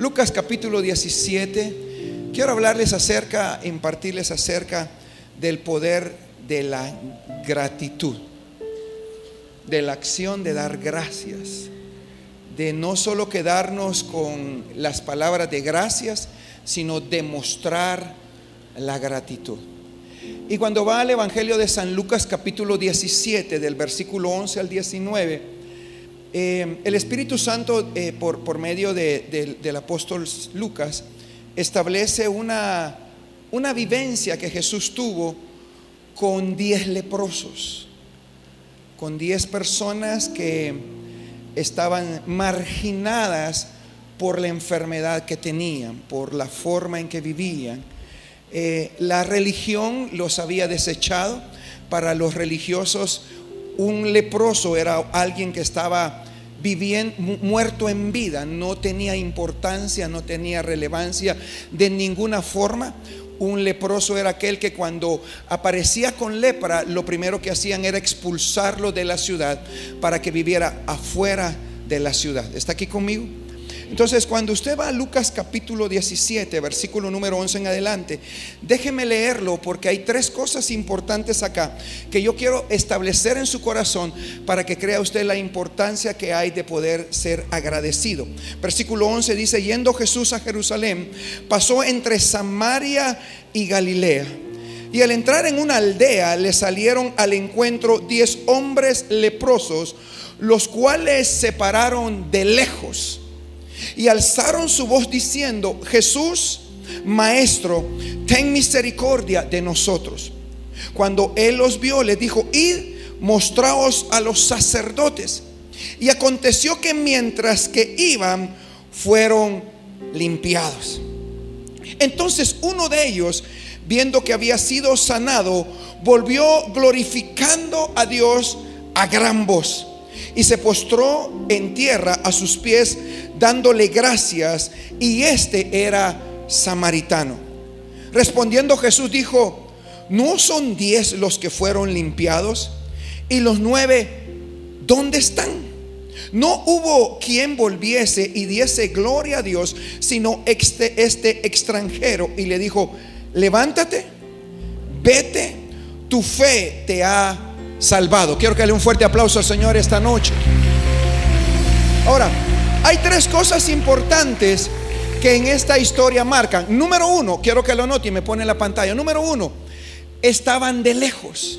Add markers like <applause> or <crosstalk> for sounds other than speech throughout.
Lucas capítulo 17. Quiero hablarles acerca, impartirles acerca del poder de la gratitud, de la acción de dar gracias, de no solo quedarnos con las palabras de gracias, sino demostrar la gratitud. Y cuando va al Evangelio de San Lucas capítulo 17, del versículo 11 al 19, eh, el Espíritu Santo, eh, por, por, medio del apóstol Lucas, establece una, una vivencia que Jesús tuvo con diez leprosos, con diez personas que estaban marginadas por la enfermedad que tenían, por la forma en que vivían. Eh, la religión los había desechado. Para los religiosos, un leproso era alguien que estaba viviendo muerto en vida, no tenía importancia, no tenía relevancia de ninguna forma. Un leproso era aquel que cuando aparecía con lepra, lo primero que hacían era expulsarlo de la ciudad para que viviera afuera de la ciudad. ¿Está aquí conmigo? Entonces, cuando usted va a Lucas capítulo 17, versículo número 11 en adelante, déjeme leerlo porque hay tres cosas importantes acá que yo quiero establecer en su corazón para que crea usted la importancia que hay de poder ser agradecido. Versículo 11 dice, yendo Jesús a Jerusalén, pasó entre Samaria y Galilea. Y al entrar en una aldea le salieron al encuentro diez hombres leprosos, los cuales se pararon de lejos y alzaron su voz diciendo, Jesús, Maestro, ten misericordia de nosotros. Cuando él los vio, les dijo, id, mostraos a los sacerdotes. Y aconteció que mientras que iban, fueron limpiados. Entonces uno de ellos, viendo que había sido sanado, volvió glorificando a Dios a gran voz y se postró en tierra a sus pies dándole gracias y este era samaritano. Respondiendo Jesús dijo, ¿no son diez los que fueron limpiados? Y los nueve, ¿dónde están? No hubo quien volviese y diese gloria a Dios, sino este, este extranjero. Y le dijo, levántate, vete, tu fe te ha salvado. Quiero que le un fuerte aplauso al Señor esta noche. Ahora, hay tres cosas importantes que en esta historia marcan. Número uno, quiero que lo note y me pone en la pantalla. Número uno, estaban de lejos.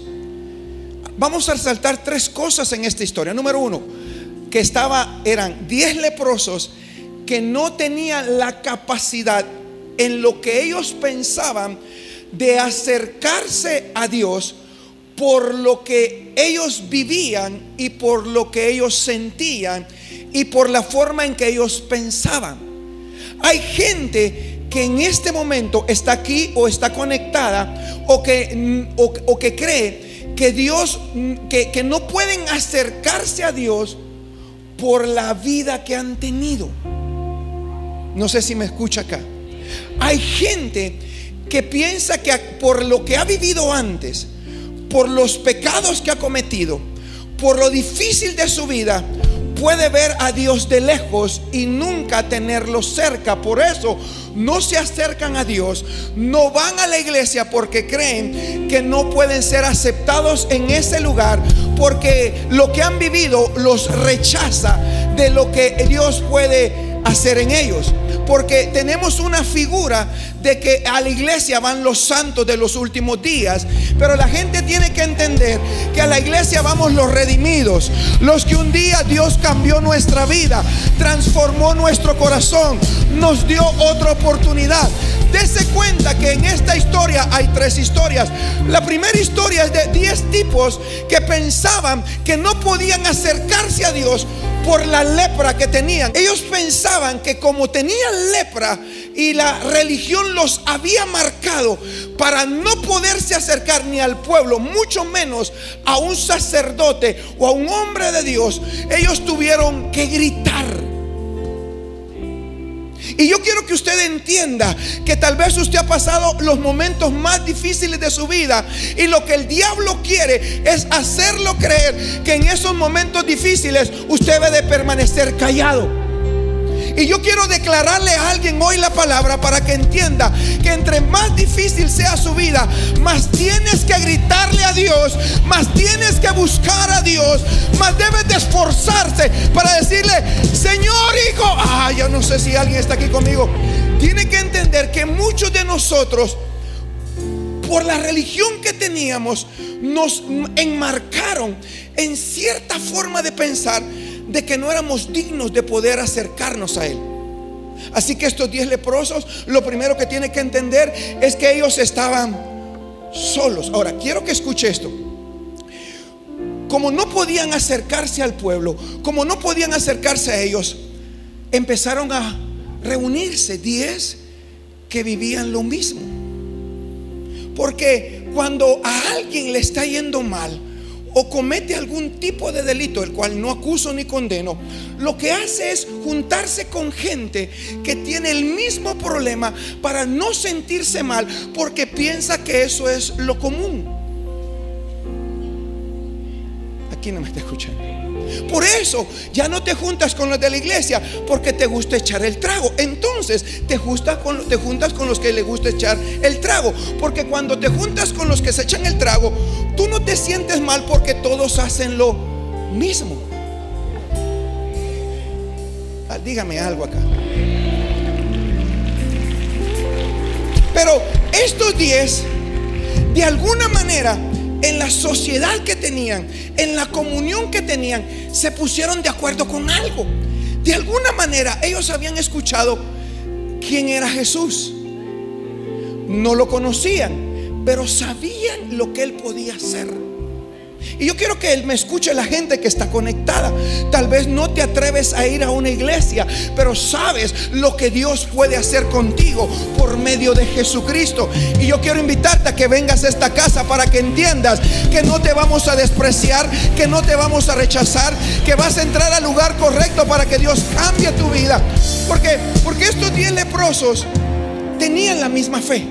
Vamos a resaltar tres cosas en esta historia. Número uno, que estaba, eran diez leprosos que no tenían la capacidad en lo que ellos pensaban de acercarse a Dios por lo que ellos vivían y por lo que ellos sentían y por la forma en que ellos pensaban. Hay gente que en este momento está aquí o está conectada o que, o, que cree que Dios, que, que no pueden acercarse a Dios por la vida que han tenido. No sé si me escucha acá. Hay gente que piensa que por lo que ha vivido antes, por los pecados que ha cometido, por lo difícil de su vida, puede ver a Dios de lejos y nunca tenerlo cerca. Por eso no se acercan a Dios, no van a la iglesia porque creen que no pueden ser aceptados en ese lugar porque lo que han vivido los rechaza de lo que Dios puede hacer en ellos. Porque tenemos una figura de que a la iglesia van los santos de los últimos días. Pero la gente tiene que entender que a la iglesia vamos los redimidos. Los que un día Dios cambió nuestra vida, transformó nuestro corazón, nos dio otra oportunidad. Dese cuenta que en esta historia hay tres historias. La primera historia es de 10 tipos que pensaban que no podían acercarse a Dios por la lepra que tenían. Ellos pensaban que como tenían lepra y la religión los había marcado para no poderse acercar ni al pueblo, mucho menos a un sacerdote o a un hombre de Dios, ellos tuvieron que gritar y yo quiero que usted entienda que tal vez usted ha pasado los momentos más difíciles de su vida y lo que el diablo quiere es hacerlo creer que en esos momentos difíciles usted debe de permanecer callado. Y yo quiero declararle a alguien hoy la palabra para que entienda que entre más difícil sea su vida, más tienes que gritarle a Dios, más tienes que buscar a Dios, más debes de esforzarse para decirle, Señor hijo, ah, yo no sé si alguien está aquí conmigo, tiene que entender que muchos de nosotros, por la religión que teníamos, nos enmarcaron en cierta forma de pensar de que no éramos dignos de poder acercarnos a Él. Así que estos diez leprosos, lo primero que tiene que entender es que ellos estaban solos. Ahora, quiero que escuche esto. Como no podían acercarse al pueblo, como no podían acercarse a ellos, empezaron a reunirse diez que vivían lo mismo. Porque cuando a alguien le está yendo mal, o comete algún tipo de delito, el cual no acuso ni condeno, lo que hace es juntarse con gente que tiene el mismo problema para no sentirse mal porque piensa que eso es lo común. Aquí no me está escuchando. Por eso ya no te juntas con los de la iglesia porque te gusta echar el trago. Entonces te, juntas con, te juntas con los que le gusta echar el trago. Porque cuando te juntas con los que se echan el trago, tú no te sientes mal porque todos hacen lo mismo. Ah, dígame algo acá. Pero estos diez, de alguna manera, en la sociedad que tenían, en la comunión que tenían, se pusieron de acuerdo con algo. De alguna manera ellos habían escuchado quién era Jesús. No lo conocían, pero sabían lo que él podía hacer. Y yo quiero que Él me escuche la gente que está conectada. Tal vez no te atreves a ir a una iglesia, pero sabes lo que Dios puede hacer contigo por medio de Jesucristo. Y yo quiero invitarte a que vengas a esta casa para que entiendas que no te vamos a despreciar, que no te vamos a rechazar, que vas a entrar al lugar correcto para que Dios cambie tu vida. Porque, porque estos diez leprosos tenían la misma fe.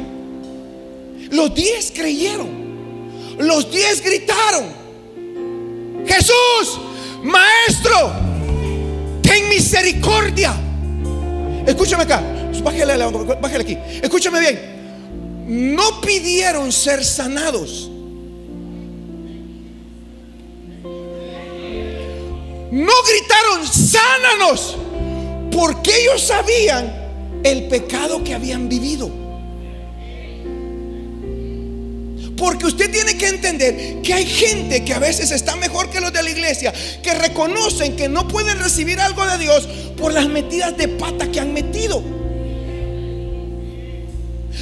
Los diez creyeron. Los diez gritaron. Jesús, maestro, ten misericordia. Escúchame acá, bájale, bájale aquí. Escúchame bien. No pidieron ser sanados. No gritaron, sánanos, porque ellos sabían el pecado que habían vivido. Porque usted tiene que entender que hay gente que a veces está mejor que los de la iglesia, que reconocen que no pueden recibir algo de Dios por las metidas de pata que han metido.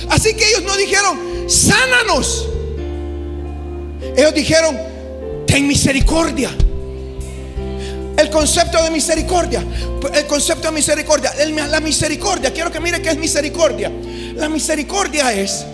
Así que ellos no dijeron, sánanos. Ellos dijeron, ten misericordia. El concepto de misericordia, el concepto de misericordia, la misericordia, quiero que mire qué es misericordia. La misericordia es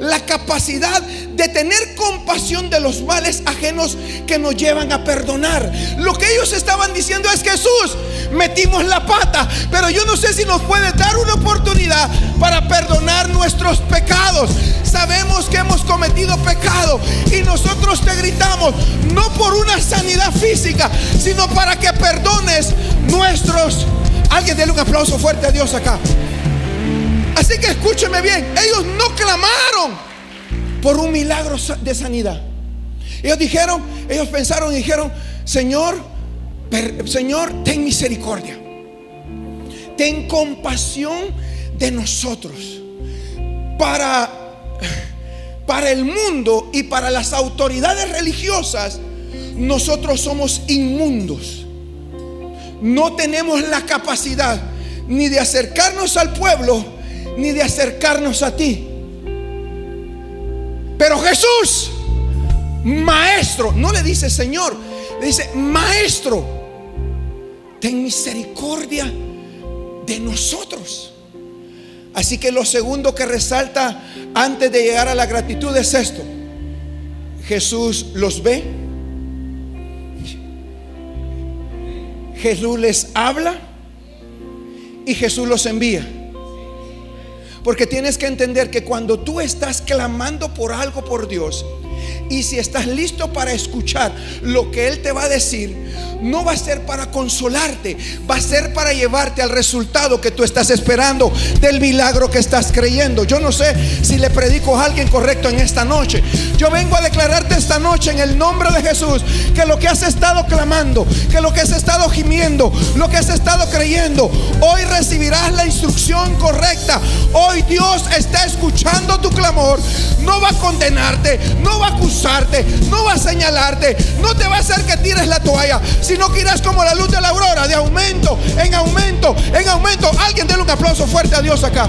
la capacidad de tener compasión de los males ajenos que nos llevan a perdonar. Lo que ellos estaban diciendo es Jesús, metimos la pata, pero yo no sé si nos puede dar una oportunidad para perdonar nuestros pecados. Sabemos que hemos cometido pecado y nosotros te gritamos, no por una sanidad física, sino para que perdones nuestros... Alguien déle un aplauso fuerte a Dios acá. Así que escúcheme bien, ellos no clamaron por un milagro de sanidad. Ellos dijeron, ellos pensaron y dijeron, Señor, Señor, ten misericordia. Ten compasión de nosotros. Para para el mundo y para las autoridades religiosas, nosotros somos inmundos. No tenemos la capacidad ni de acercarnos al pueblo ni de acercarnos a ti. Pero Jesús, maestro, no le dice Señor, le dice maestro, ten misericordia de nosotros. Así que lo segundo que resalta antes de llegar a la gratitud es esto. Jesús los ve. Jesús les habla y Jesús los envía. Porque tienes que entender que cuando tú estás clamando por algo por Dios, Y si estás listo para escuchar lo que Él te va a decir, no va a ser para consolarte, va a ser para llevarte al resultado que tú estás esperando del milagro que estás creyendo. Yo no sé si le predico a alguien correcto en esta noche. Yo vengo a declararte esta noche en el nombre de Jesús que lo que has estado clamando, que lo que has estado gimiendo, lo que has estado creyendo, hoy recibirás la instrucción correcta. Hoy Dios está escuchando tu clamor. No va a condenarte, no va a acusarte, no va a señalarte, no te va a hacer que tires la toalla sino que irás como la luz de la aurora, de aumento, en aumento, en aumento. Alguien denle un aplauso fuerte a Dios acá.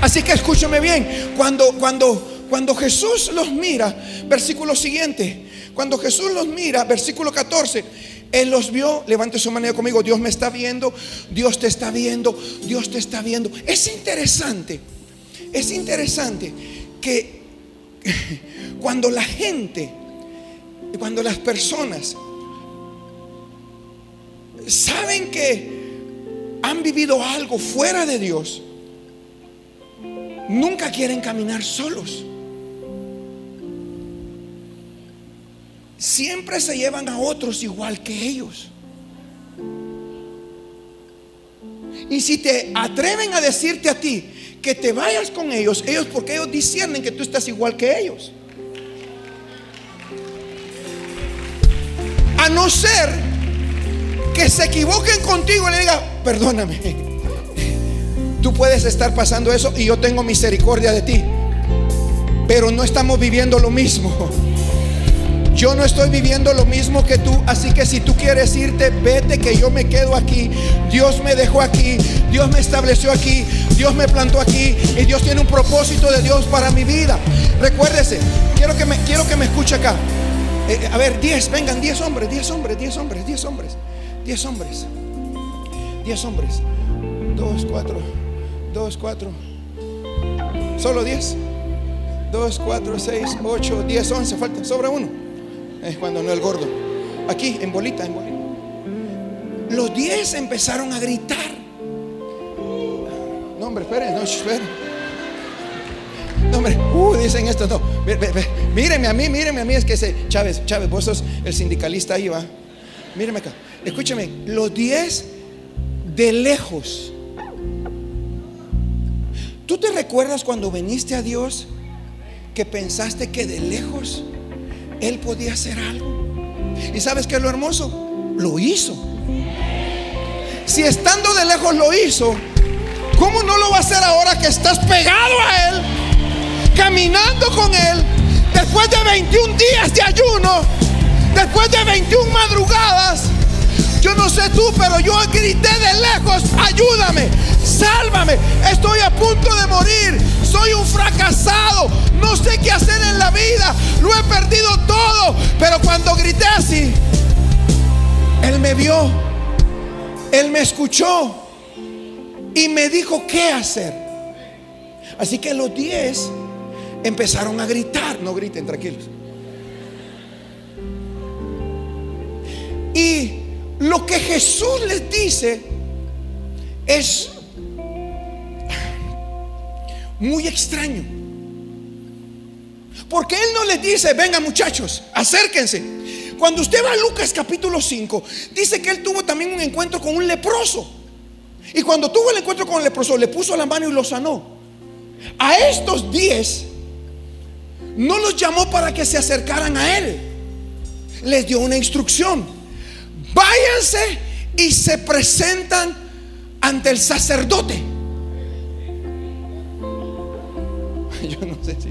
Así que escúcheme bien, cuando, cuando, cuando Jesús los mira, versículo siguiente, cuando Jesús los mira, versículo 14, Él los vio, levante su mano conmigo, Dios me está viendo, Dios te está viendo, Dios te está viendo. Es interesante, es interesante que <laughs> cuando la gente cuando las personas saben que han vivido algo fuera de Dios, nunca quieren caminar solos. Siempre se llevan a otros igual que ellos. Y si te atreven a decirte a ti que te vayas con ellos, ellos porque ellos disciernen que tú estás igual que ellos. A no ser que se equivoquen contigo y le digan, perdóname, tú puedes estar pasando eso y yo tengo misericordia de ti. Pero no estamos viviendo lo mismo. Yo no estoy viviendo lo mismo que tú, así que si tú quieres irte, vete que yo me quedo aquí. Dios me dejó aquí, Dios me estableció aquí, Dios me plantó aquí y Dios tiene un propósito de Dios para mi vida. Recuérdese, quiero que me escuche acá. Eh, a ver, 10, vengan, 10 hombres, 10 hombres, 10 hombres, 10 hombres, 10 hombres, 10 hombres, 2, 4, 2, 4, solo 10, 2, 4, 6, 8, 10, 11, falta, sobra uno. Es cuando no el gordo. Aquí, en bolita, en bolita. Los 10 empezaron a gritar. No, hombre, esperen, no, esperen. No, hombre, uh, dicen esto, no. Míreme a mí, míreme a mí, es que ese Chávez, Chávez, vos sos el sindicalista ahí, va. Míreme acá. Escúchame, los 10 de lejos. ¿Tú te recuerdas cuando viniste a Dios que pensaste que de lejos Él podía hacer algo? ¿Y sabes qué es lo hermoso? Lo hizo. Si estando de lejos lo hizo, ¿cómo no lo va a hacer ahora que estás pegado a Él? caminando con Él, después de 21 días de ayuno, después de 21 madrugadas, yo no sé tú, pero yo grité de lejos, ayúdame, sálvame, estoy a punto de morir, soy un fracasado, no sé qué hacer en la vida, lo he perdido todo, pero cuando grité así, Él me vio, Él me escuchó y me dijo qué hacer. Así que los 10 empezaron a gritar. No griten, tranquilos. Y lo que Jesús les dice es muy extraño. Porque Él no les dice, vengan muchachos, acérquense. Cuando usted va a Lucas capítulo 5, dice que Él tuvo también un encuentro con un leproso. Y cuando tuvo el encuentro con el leproso, le puso la mano y lo sanó. A estos diez no los llamó para que se acercaran a Él. Les dio una instrucción. Váyanse y se presentan ante el sacerdote. <laughs> Yo no sé si...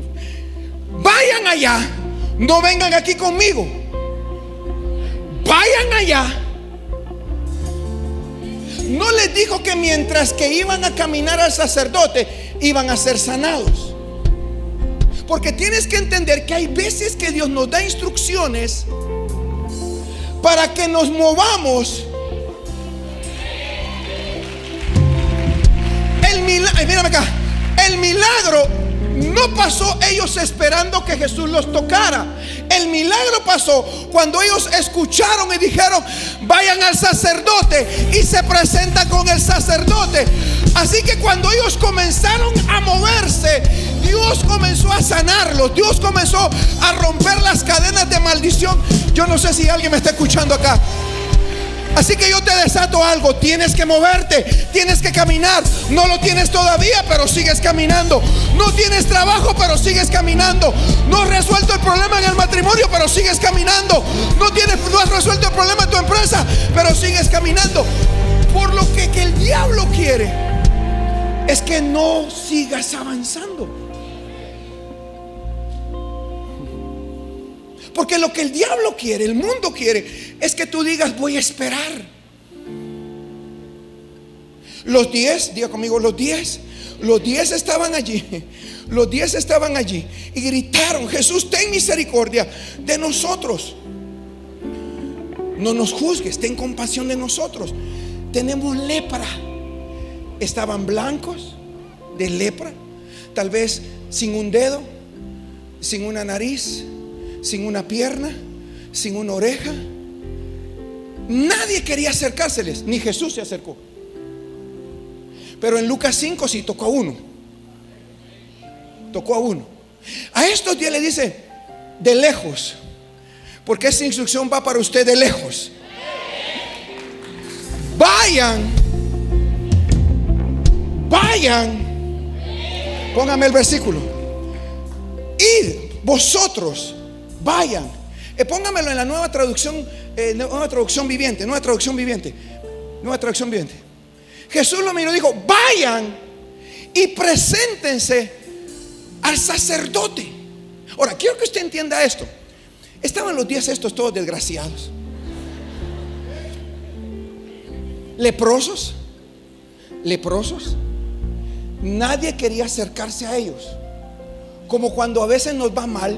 Vayan allá. No vengan aquí conmigo. Vayan allá. No les dijo que mientras que iban a caminar al sacerdote iban a ser sanados. Porque tienes que entender que hay veces que Dios nos da instrucciones para que nos movamos. El milagro, acá, el milagro no pasó ellos esperando que Jesús los tocara. El milagro pasó cuando ellos escucharon y dijeron, vayan al sacerdote y se presenta con el sacerdote. Así que cuando ellos comenzaron a moverse, Dios comenzó a sanarlos. Dios comenzó a romper las cadenas de maldición. Yo no sé si alguien me está escuchando acá. Así que yo te desato algo, tienes que moverte, tienes que caminar. No lo tienes todavía, pero sigues caminando. No tienes trabajo, pero sigues caminando. No has resuelto el problema en el matrimonio, pero sigues caminando. No, tienes, no has resuelto el problema en tu empresa, pero sigues caminando. Por lo que, que el diablo quiere es que no sigas avanzando. Porque lo que el diablo quiere, el mundo quiere, es que tú digas, voy a esperar. Los diez, diga conmigo, los diez, los diez estaban allí. <laughs> Los diez estaban allí y gritaron, Jesús, ten misericordia de nosotros. No nos juzgues, ten compasión de nosotros. Tenemos lepra. Estaban blancos de lepra, tal vez sin un dedo, sin una nariz, sin una pierna, sin una oreja. Nadie quería acercárseles, ni Jesús se acercó. Pero en Lucas 5 sí tocó a uno. Tocó a uno. A estos días le dice, de lejos, porque esa instrucción va para usted de lejos. Vayan, vayan. Póngame el versículo. Id vosotros Vayan. Eh, póngamelo en la nueva traducción, eh, nueva traducción viviente, nueva traducción viviente, nueva traducción viviente. Jesús lo miró y dijo, vayan y preséntense al sacerdote. Ahora, quiero que usted entienda esto. Estaban los días estos todos desgraciados. Leprosos, leprosos. Nadie quería acercarse a ellos. Como cuando a veces nos va mal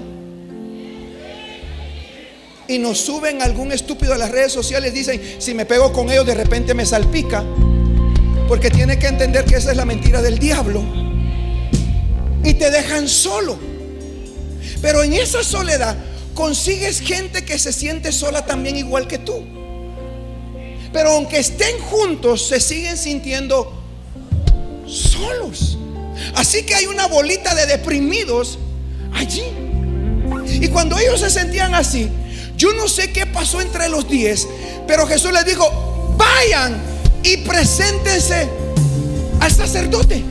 y nos suben algún estúpido a las redes sociales, dicen, si me pego con ellos de repente me salpica, porque tiene que entender que esa es la mentira del diablo. Y te dejan solo. Pero en esa soledad consigues gente que se siente sola también igual que tú. Pero aunque estén juntos, se siguen sintiendo solos. Así que hay una bolita de deprimidos allí. Y cuando ellos se sentían así, yo no sé qué pasó entre los diez, pero Jesús les dijo, vayan y preséntense al sacerdote.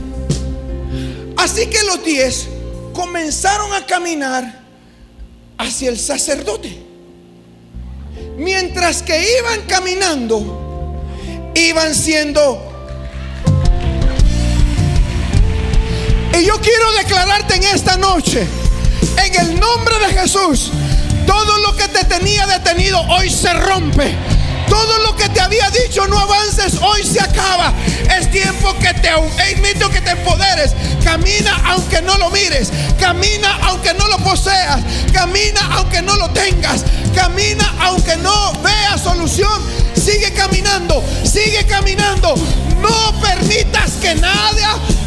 Así que los diez comenzaron a caminar hacia el sacerdote. Mientras que iban caminando, iban siendo... Y yo quiero declararte en esta noche, en el nombre de Jesús, todo lo que te tenía detenido hoy se rompe. Todo lo que te había dicho no avances, hoy se acaba. Es tiempo que te invito que te empoderes. Camina aunque no lo mires. Camina aunque no lo poseas. Camina aunque no lo tengas. Camina aunque no veas solución. Sigue caminando, sigue caminando. No permitas que nadie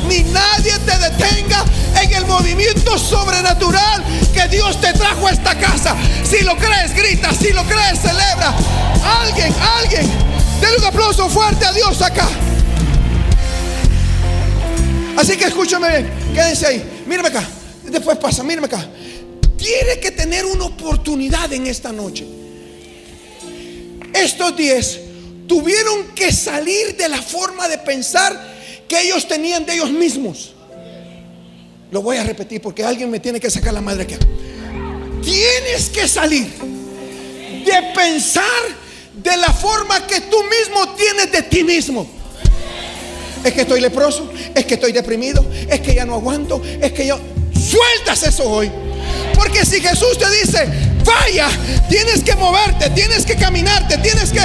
ni nadie te detenga en el movimiento sobrenatural que Dios te trajo a esta casa. Si lo crees, grita. Si lo crees, celebra. Alguien, alguien, denle un aplauso fuerte a Dios acá. Así que escúchame, quédense ahí. Mírame acá. Después pasa, mírame acá. Tiene que tener una oportunidad en esta noche. Estos diez tuvieron que salir de la forma de pensar que ellos tenían de ellos mismos. Lo voy a repetir porque alguien me tiene que sacar la madre aquí. Tienes que salir de pensar de la forma que tú mismo tienes de ti mismo. Es que estoy leproso, es que estoy deprimido, es que ya no aguanto, es que yo... Sueltas eso hoy. Porque si Jesús te dice, vaya, tienes que moverte, tienes que caminarte, tienes que...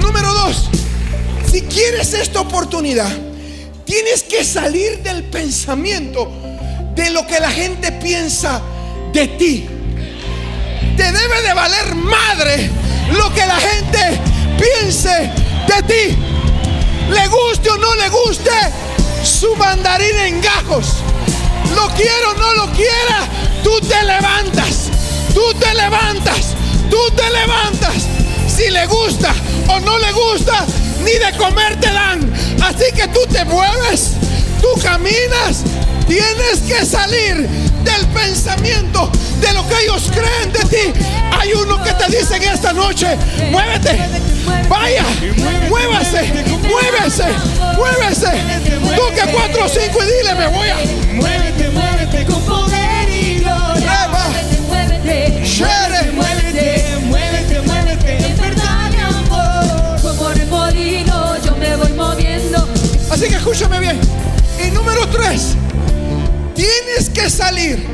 Número dos, si quieres esta oportunidad, tienes que salir del pensamiento de lo que la gente piensa de ti. Te debe de valer madre lo que la gente piense de ti. Le guste o no le guste su mandarín en gajos. Lo quiero o no lo quiera, tú te levantas. Tú te levantas. Tú te levantas. Si le gusta o no le gusta, ni de comer te dan. Así que tú te mueves, tú caminas, tienes que salir del pensamiento de lo que ellos creen de ti. Hay uno que te dice en esta noche, muévete, vaya, muévase, muévese, muévese. Que cuatro o cinco y dile, me voy a. Muévete, muévete Así que escúchame bien. Y número tres, tienes que salir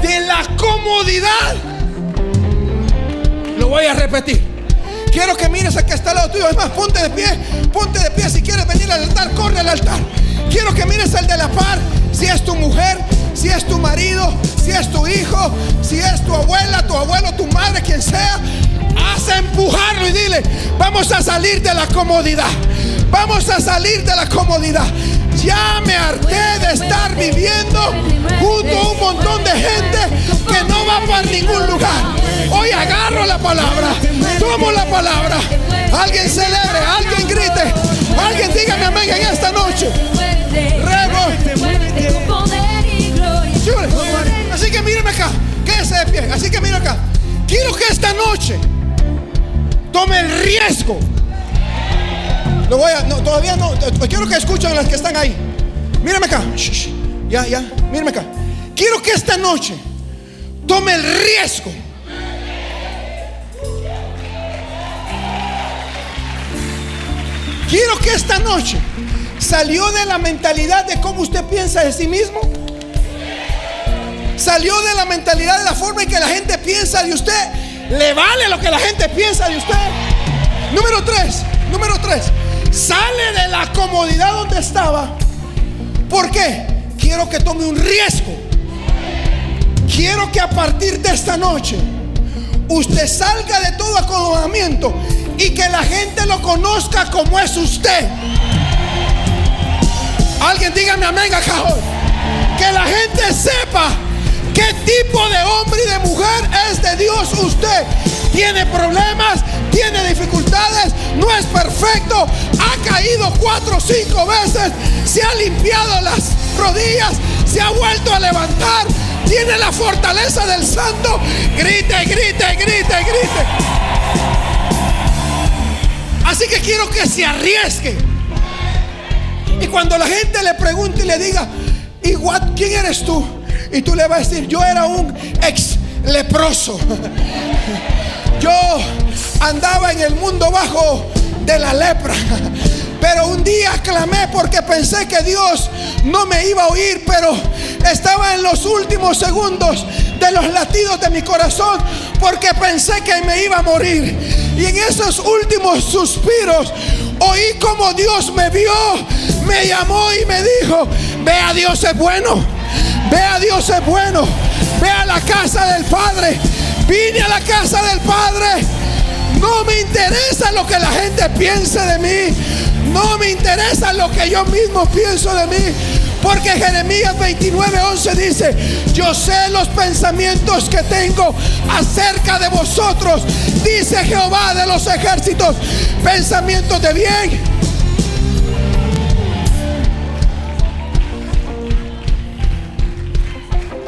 de la comodidad. Lo voy a repetir. Quiero que mires a que está al lado tuyo. Es más, ponte de pie. Ponte de pie. Si quieres venir al altar, corre al altar. Quiero que mires al de la par. Si es tu mujer, si es tu marido, si es tu hijo, si es tu abuela, tu abuelo, tu madre, quien sea. Haz empujarlo y dile, vamos a salir de la comodidad. Vamos a salir de la comodidad. Ya me harté de estar viviendo junto a un montón de gente que no va para ningún lugar. Hoy agarro la palabra, tomo la palabra. Alguien celebre, alguien grite, alguien dígame amén en esta noche. Rebo. Así que míreme acá, quédese de pie. Así que mira acá. Quiero que esta noche tome el riesgo. Lo voy a, no, todavía no. Quiero que escuchen las que están ahí. Mírame acá. Ya, ya. Mírame acá. Quiero que esta noche tome el riesgo. Quiero que esta noche salió de la mentalidad de cómo usted piensa de sí mismo. Salió de la mentalidad de la forma en que la gente piensa de usted. Le vale lo que la gente piensa de usted. Número tres, número tres. Sale de la comodidad donde estaba. ¿Por qué? Quiero que tome un riesgo. Quiero que a partir de esta noche usted salga de todo acomodamiento y que la gente lo conozca como es usted. Alguien dígame amén acá. Que la gente sepa qué tipo de hombre y de mujer es de Dios usted. Tiene problemas, tiene dificultades, no es perfecto, ha caído cuatro o cinco veces, se ha limpiado las rodillas, se ha vuelto a levantar, tiene la fortaleza del santo. Grite, grite, grite, grite. Así que quiero que se arriesgue. Y cuando la gente le pregunte y le diga, ¿y quién eres tú? Y tú le vas a decir, yo era un ex leproso. <laughs> Yo andaba en el mundo bajo de la lepra. Pero un día clamé porque pensé que Dios no me iba a oír, pero estaba en los últimos segundos de los latidos de mi corazón porque pensé que me iba a morir. Y en esos últimos suspiros oí como Dios me vio, me llamó y me dijo, vea Dios es bueno, vea Dios es bueno, ve a la casa del Padre, vine a la casa del Padre. No me interesa lo que la gente piense de mí. No me interesa lo que yo mismo pienso de mí. Porque Jeremías 29, 11 dice, yo sé los pensamientos que tengo acerca de vosotros, dice Jehová de los ejércitos, pensamientos de bien.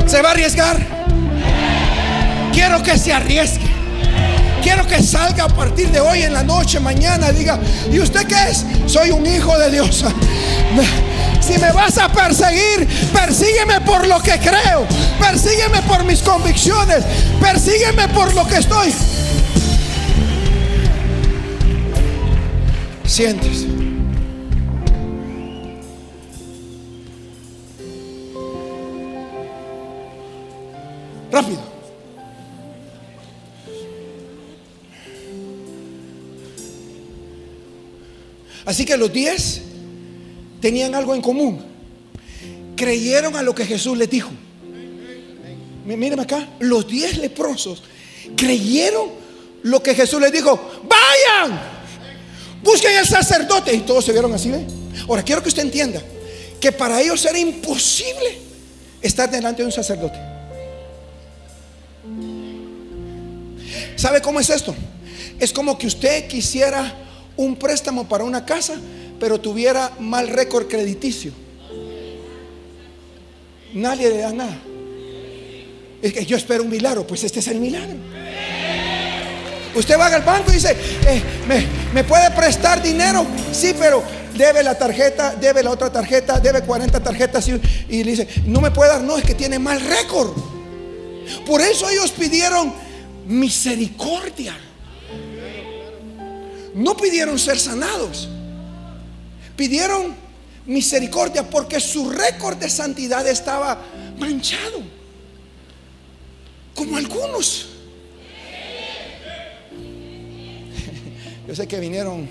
¿Se va a arriesgar? Quiero que se arriesgue. Quiero que salga a partir de hoy en la noche, mañana, diga, ¿y usted qué es? Soy un hijo de Dios. <laughs> Si me vas a perseguir, persígueme por lo que creo, persígueme por mis convicciones, persígueme por lo que estoy. Sientes. Rápido. Así que los diez tenían algo en común. Creyeron a lo que Jesús les dijo. Mí- Mírenme acá, los diez leprosos creyeron lo que Jesús les dijo. Vayan, busquen al sacerdote. Y todos se vieron así. Ahora quiero que usted entienda que para ellos era imposible estar delante de un sacerdote. ¿Sabe cómo es esto? Es como que usted quisiera un préstamo para una casa, pero tuviera mal récord crediticio. nadie le da nada. Es que yo espero un milagro, pues este es el milagro. Usted va al banco y dice, eh, ¿me, ¿me puede prestar dinero? Sí, pero debe la tarjeta, debe la otra tarjeta, debe 40 tarjetas y, y le dice, no me puede dar, no, es que tiene mal récord. Por eso ellos pidieron misericordia. No pidieron ser sanados. Pidieron misericordia porque su récord de santidad estaba manchado. Como algunos. Yo sé que vinieron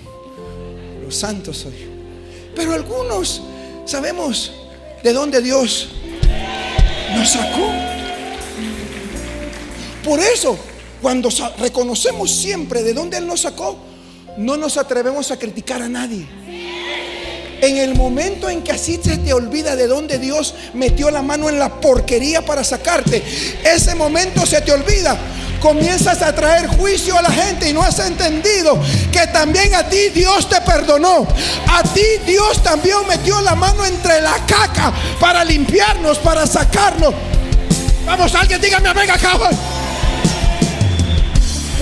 los santos hoy. Pero algunos sabemos de dónde Dios nos sacó. Por eso, cuando reconocemos siempre de dónde Él nos sacó, no nos atrevemos a criticar a nadie. En el momento en que así se te olvida de dónde Dios metió la mano en la porquería para sacarte, ese momento se te olvida. Comienzas a traer juicio a la gente y no has entendido que también a ti Dios te perdonó. A ti Dios también metió la mano entre la caca para limpiarnos, para sacarnos. Vamos, alguien dígame, amén acá.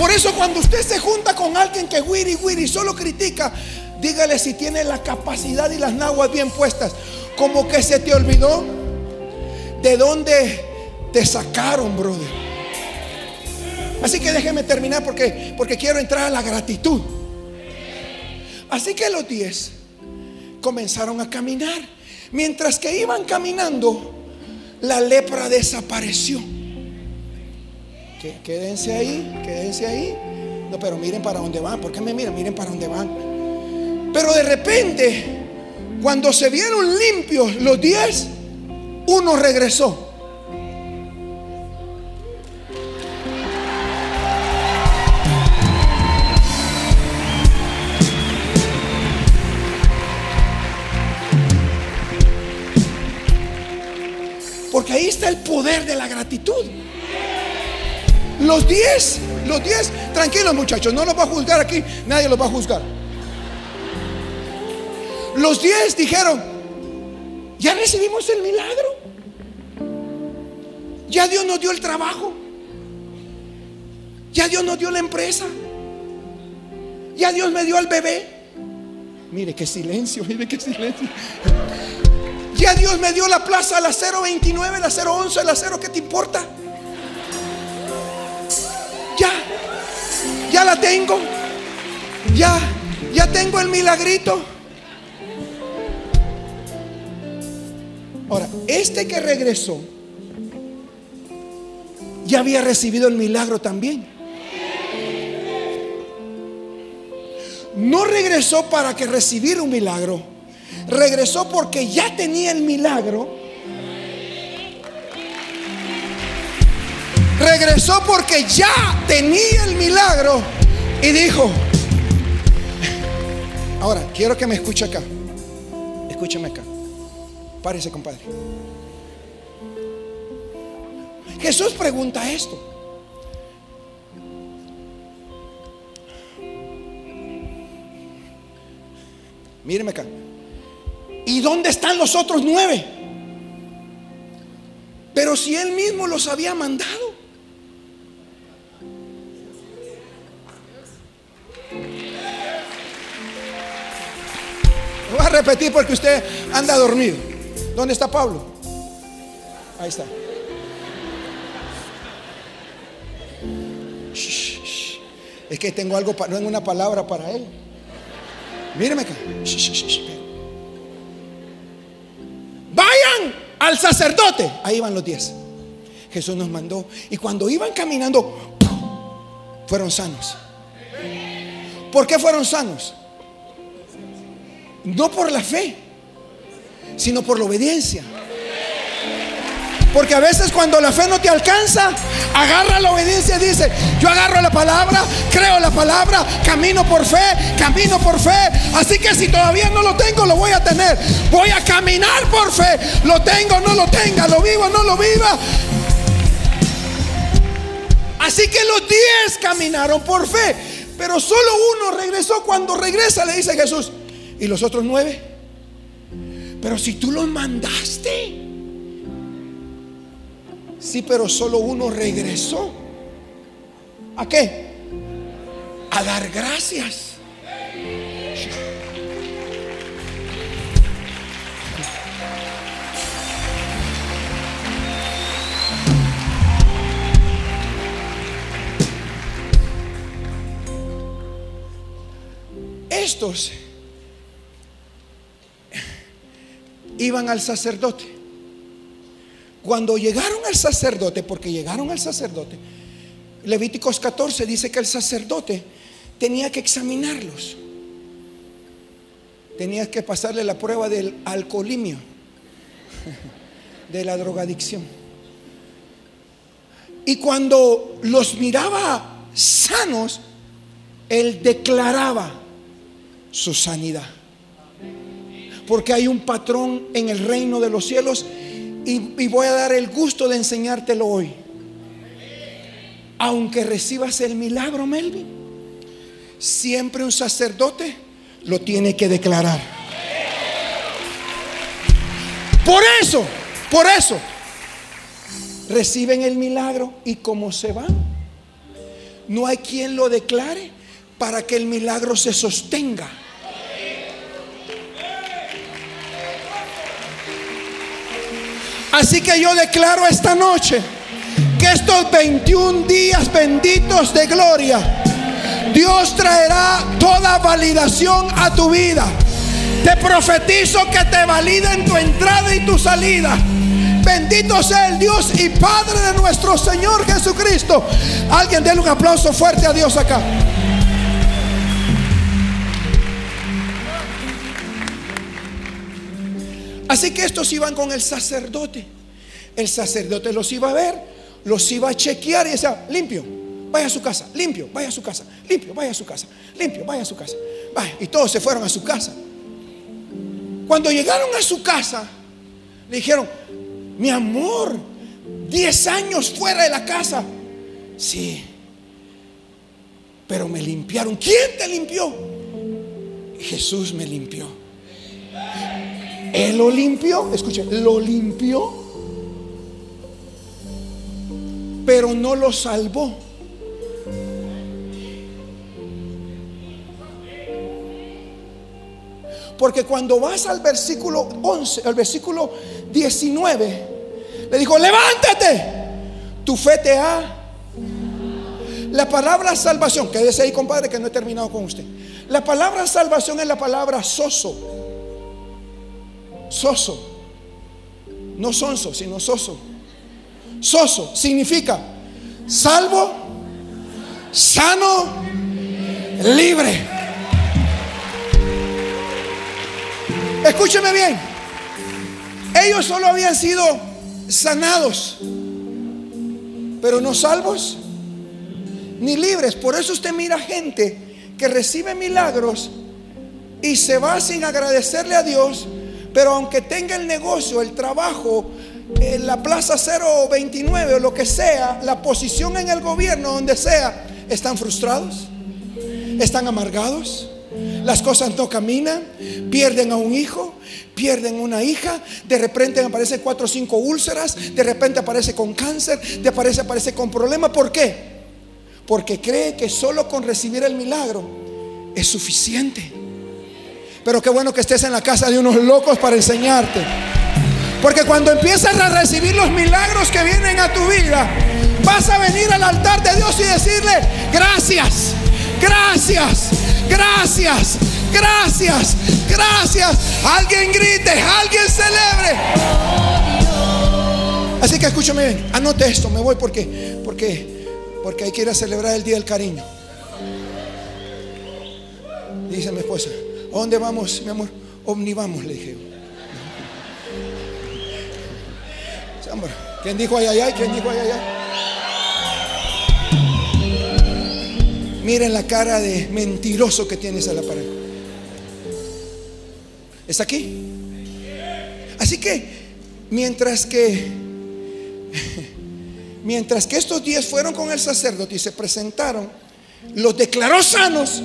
Por eso cuando usted se junta con alguien que wiri wiri solo critica, dígale si tiene la capacidad y las naguas bien puestas. Como que se te olvidó de dónde te sacaron, brother. Así que déjeme terminar porque, porque quiero entrar a la gratitud. Así que los diez comenzaron a caminar. Mientras que iban caminando, la lepra desapareció. Quédense ahí, quédense ahí. No, pero miren para dónde van. ¿Por qué me miran? Miren para dónde van. Pero de repente, cuando se vieron limpios los diez, uno regresó. Porque ahí está el poder de la gratitud. Los diez, los diez, tranquilos muchachos, no los va a juzgar aquí, nadie los va a juzgar. Los diez dijeron, ya recibimos el milagro. Ya Dios nos dio el trabajo. Ya Dios nos dio la empresa. Ya Dios me dio al bebé. Mire qué silencio, mire qué silencio. Ya Dios me dio la plaza, la 029, la 011, la 0, ¿qué te importa? Ya, ya la tengo. Ya, ya tengo el milagrito. Ahora, este que regresó ya había recibido el milagro también. No regresó para que recibiera un milagro. Regresó porque ya tenía el milagro. Regresó porque ya tenía el milagro. Y dijo, ahora quiero que me escuche acá. Escúcheme acá. Párese, compadre. Jesús pregunta esto. Míreme acá. ¿Y dónde están los otros nueve? Pero si él mismo los había mandado. Repetir porque usted anda dormido. ¿Dónde está Pablo? Ahí está. Es que tengo algo, no tengo una palabra para él. Míreme acá. Vayan al sacerdote. Ahí van los diez. Jesús nos mandó. Y cuando iban caminando, fueron sanos. ¿Por qué fueron sanos? No por la fe, sino por la obediencia. Porque a veces cuando la fe no te alcanza, agarra la obediencia y dice, yo agarro la palabra, creo la palabra, camino por fe, camino por fe. Así que si todavía no lo tengo, lo voy a tener. Voy a caminar por fe. Lo tengo, no lo tenga, lo vivo, no lo viva. Así que los diez caminaron por fe. Pero solo uno regresó. Cuando regresa le dice Jesús, ¿y los otros nueve? Pero si tú los mandaste. Sí, pero solo uno regresó. ¿A qué? A dar gracias. Estos iban al sacerdote. Cuando llegaron al sacerdote, porque llegaron al sacerdote, Levíticos 14 dice que el sacerdote tenía que examinarlos. Tenía que pasarle la prueba del alcoholimio, <laughs> de la drogadicción. Y cuando los miraba sanos, él declaraba su sanidad. Porque hay un patrón en el reino de los cielos y, voy a dar el gusto de enseñártelo hoy. Aunque recibas el milagro, Melvin, siempre un sacerdote lo tiene que declarar. Por eso, por eso, reciben el milagro y como se van, no hay quien lo declare para que el milagro se sostenga. Así que yo declaro esta noche que estos 21 días benditos de gloria, Dios traerá toda validación a tu vida. Te profetizo que te validen tu entrada y tu salida. Bendito sea el Dios y Padre de nuestro Señor Jesucristo. Alguien déle un aplauso fuerte a Dios acá. Así que estos iban con el sacerdote. El sacerdote los iba a ver, los iba a chequear y decía, limpio, vaya a su casa, limpio, vaya a su casa, limpio, vaya a su casa, limpio, vaya a su casa. Vaya. Y todos se fueron a su casa. Cuando llegaron a su casa, le dijeron, mi amor, 10 años fuera de la casa. Sí, pero me limpiaron. ¿Quién te limpió? Jesús me limpió. Él lo limpió, escuchen, lo limpió, pero no lo salvó. Porque cuando vas al versículo 11, al versículo 19, le dijo, levántate, tu fe te ha... La palabra salvación, quédese ahí compadre que no he terminado con usted. La palabra salvación es la palabra soso. Soso. No sonso, sino soso. Soso significa salvo, sano, libre. Escúcheme bien. Ellos solo habían sido sanados, pero no salvos ni libres. Por eso usted mira gente que recibe milagros y se va sin agradecerle a Dios, pero aunque tenga el negocio, el trabajo, en la plaza 029 o lo que sea, la posición en el gobierno, donde sea, están frustrados, están amargados, las cosas no caminan, pierden a un hijo, pierden una hija, de repente aparece cuatro o cinco úlceras, de repente aparece con cáncer, de repente aparece con problemas. ¿Por qué? Porque cree que solo con recibir el milagro es suficiente. Pero qué bueno que estés en la casa de unos locos para enseñarte. Porque cuando empiezas a recibir los milagros que vienen a tu vida, vas a venir al altar de Dios y decirle, gracias, gracias, gracias, gracias, gracias. Alguien grite, alguien celebre. Así que escúchame bien, anote esto, me voy porque, porque, porque hay que celebrar el Día del Cariño. Dice mi esposa, ¿a dónde vamos, mi amor? Omnivamos, le dije. ¿Quién dijo ay, ay, ay? ¿Quién dijo ay, ay, ay? Miren la cara de mentiroso que tienes a la pared. ¿Es aquí? Así que, mientras que, <laughs> mientras que estos días fueron con el sacerdote y se presentaron, los declaró sanos,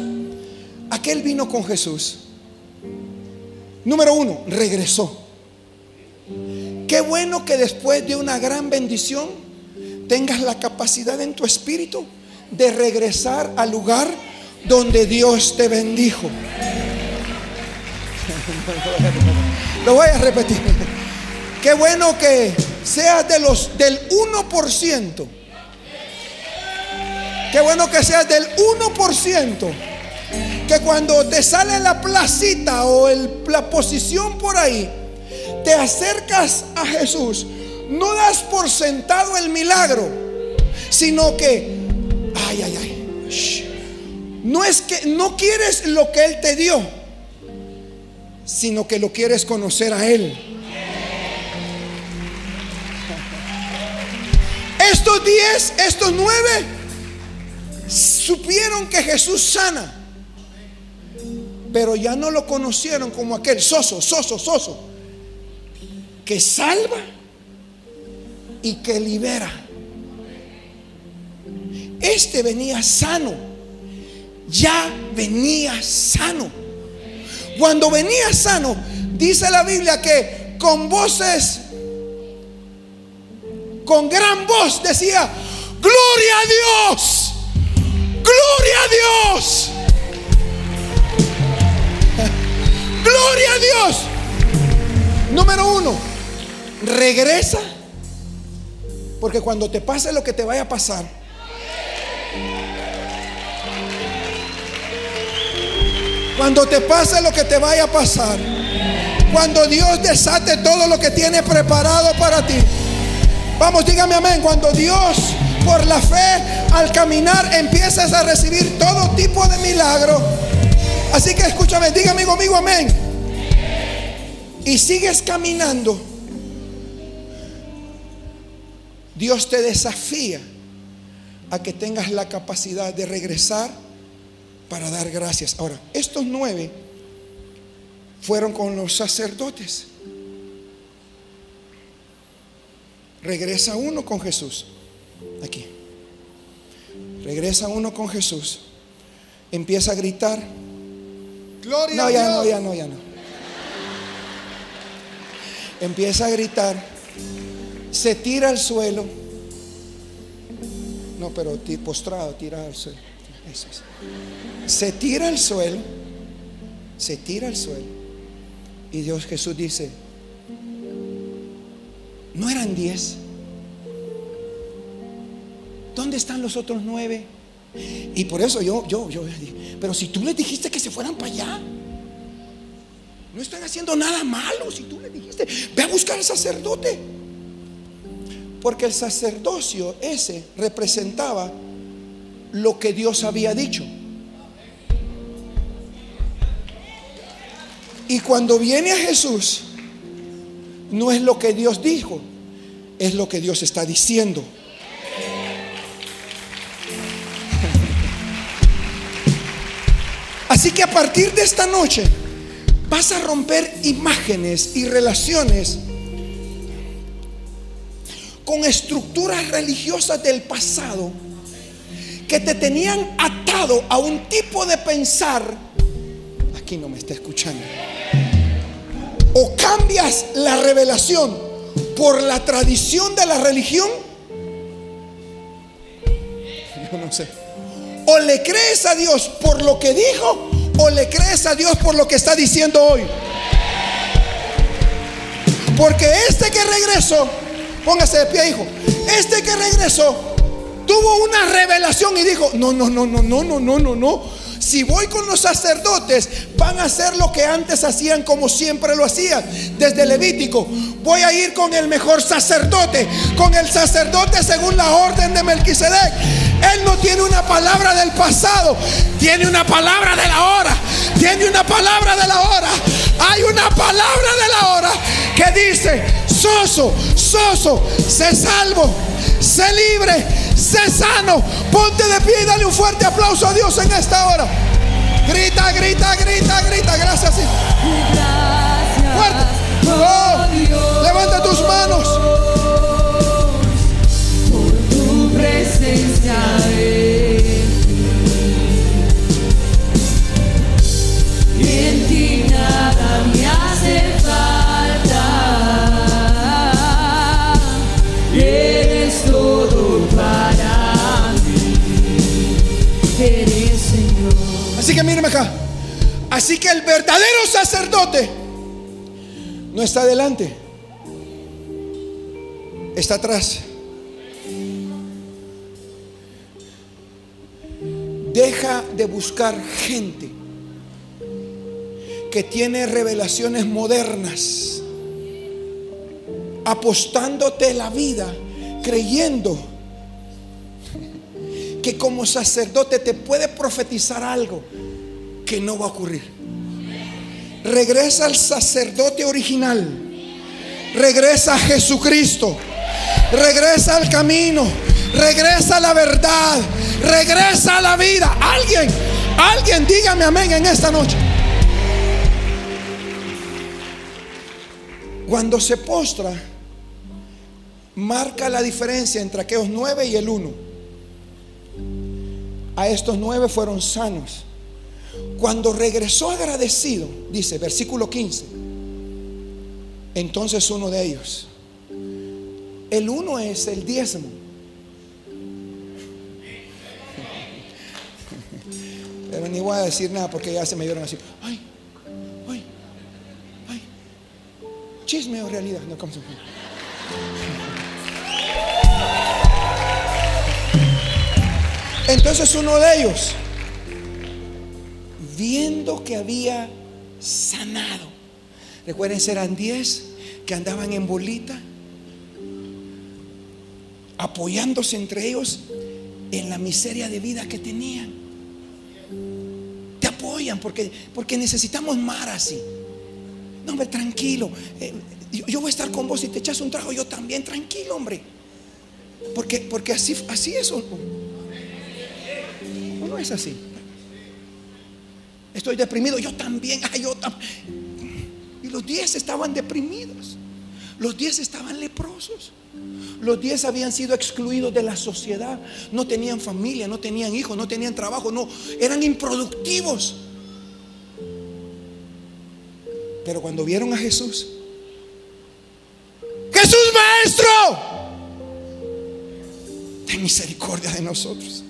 aquel vino con Jesús. Número uno, regresó. Qué bueno que después de una gran bendición tengas la capacidad en tu espíritu de regresar al lugar donde Dios te bendijo. <laughs> Lo voy a repetir. Qué bueno que seas de los del 1%. Qué bueno que seas del 1%. Que cuando te sale la placita o la posición por ahí, te acercas a Jesús, no das por sentado el milagro, sino que, ay, ay, ay, no es que no quieres lo que Él te dio, sino que lo quieres conocer a Él. Estos diez, estos nueve, supieron que Jesús sana, pero ya no lo conocieron como aquel soso, soso, soso, que salva y que libera. Este venía sano, ya venía sano. Cuando venía sano, dice la Biblia que con voces, con gran voz decía, gloria a Dios, gloria a Dios, gloria a Dios. Número uno, regresa, porque cuando te pase lo que te vaya a pasar, Cuando te pase lo que te vaya a pasar. Cuando Dios desate todo lo que tiene preparado para ti. Vamos, dígame amén. Cuando Dios, por la fe, al caminar, empiezas a recibir todo tipo de milagro. Así que escúchame, dígame conmigo amén. Y sigues caminando. Dios te desafía a que tengas la capacidad de regresar para dar gracias. Ahora, estos nueve fueron con los sacerdotes. Regresa uno con Jesús. Aquí. Regresa uno con Jesús. Empieza a gritar. Gloria No, a ya Dios. no, ya no, ya no. Empieza a gritar. Se tira al suelo. No, pero postrado, tira al suelo. Eso es. Se tira al suelo. Se tira al suelo. Y Dios Jesús dice, no eran diez. ¿Dónde están los otros nueve? Y por eso yo, yo, yo pero si tú les dijiste que se fueran para allá, no están haciendo nada malo. Si tú les dijiste, ve a buscar al sacerdote. Porque el sacerdocio ese representaba lo que Dios había dicho. Y cuando viene a Jesús, no es lo que Dios dijo, es lo que Dios está diciendo. Así que a partir de esta noche vas a romper imágenes y relaciones con estructuras religiosas del pasado que te tenían atado a un tipo de pensar. Aquí no me está escuchando. O cambias la revelación por la tradición de la religión. Yo no sé. O le crees a Dios por lo que dijo o le crees a Dios por lo que está diciendo hoy. Porque este que regresó, póngase de pie, hijo. Este que regresó tuvo una revelación y dijo, no, no, no, no, no, no, no, no, no. Si voy con los sacerdotes, van a hacer lo que antes hacían como siempre lo hacían, desde Levítico. Voy a ir con el mejor sacerdote, con el sacerdote según la orden de Melquisedec. Él no tiene una palabra del pasado, tiene una palabra de la hora, tiene una palabra de la hora. Hay una palabra de la hora que dice, soso, soso, sé salvo, sé libre, sé sano. Ponte de pie y dale un fuerte aplauso a Dios en esta hora. Grita, grita, grita, grita. Gracias. sí. Fuerte. Oh, levanta tus manos. Por tu presencia Así que el verdadero sacerdote no está adelante, está atrás. Deja de buscar gente que tiene revelaciones modernas, apostándote la vida, creyendo que como sacerdote te puede profetizar algo que no va a ocurrir. Regresa al sacerdote original. Regresa a Jesucristo. Regresa al camino. Regresa a la verdad. Regresa a la vida. Alguien, alguien dígame amén en esta noche. Cuando se postra, marca la diferencia entre aquellos nueve y el uno. A estos nueve fueron sanos. Cuando regresó agradecido, dice versículo 15, entonces uno de ellos, el uno es el diezmo. <laughs> Pero ni voy a decir nada porque ya se me dieron así. Ay, ay, ay. Chisme o realidad. No, ¿cómo se? Entonces uno de ellos, viendo que había sanado, recuerden, eran diez que andaban en bolita, apoyándose entre ellos en la miseria de vida que tenían. Te apoyan porque, porque necesitamos mar así. No, hombre, tranquilo. Eh, yo, voy a estar con vos y te echas un trago, yo también, tranquilo, hombre. Porque, porque así, así es. ¿o no? ¿O no es así? Estoy deprimido, yo también. ay, yo tam- y los diez estaban deprimidos. Los diez estaban leprosos. Los diez habían sido excluidos de la sociedad. No tenían familia, no tenían hijos, no tenían trabajo, no. Eran improductivos. Pero cuando vieron a Jesús, Jesús Maestro, ten misericordia de nosotros.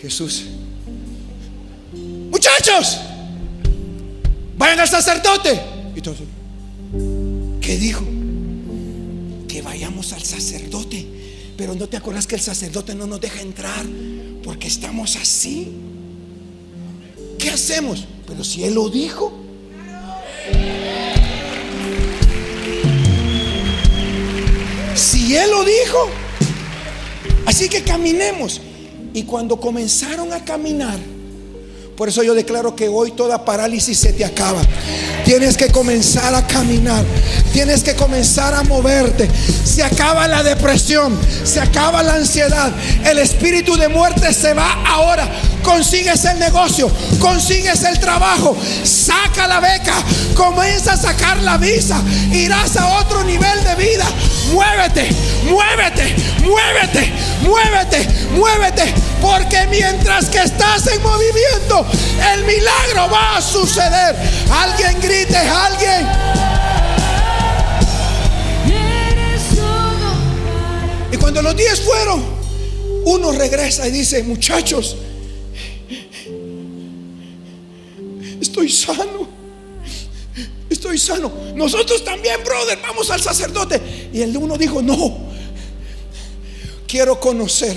Jesús, muchachos, vayan al sacerdote. Y todos, ¿qué dijo? Que vayamos al sacerdote. Pero no te acuerdas que el sacerdote no nos deja entrar porque estamos así. ¿Qué hacemos? Pero si él lo dijo. Si Él lo dijo, así que caminemos. Y cuando comenzaron a caminar, por eso yo declaro que hoy toda parálisis se te acaba. Tienes que comenzar a caminar. Tienes que comenzar a moverte. Se acaba la depresión. Se acaba la ansiedad. El espíritu de muerte se va ahora. Consigues el negocio. Consigues el trabajo. Saca la beca. Comienza a sacar la visa. Irás a otro nivel de vida. Muévete. Muévete. Muévete. Muévete. Muévete. Porque mientras que estás en movimiento, el milagro va a suceder. Alguien grite, alguien. Y cuando los diez fueron, uno regresa y dice, muchachos, estoy sano. Estoy sano. Nosotros también, brother, vamos al sacerdote. Y el uno dijo, no, quiero conocer.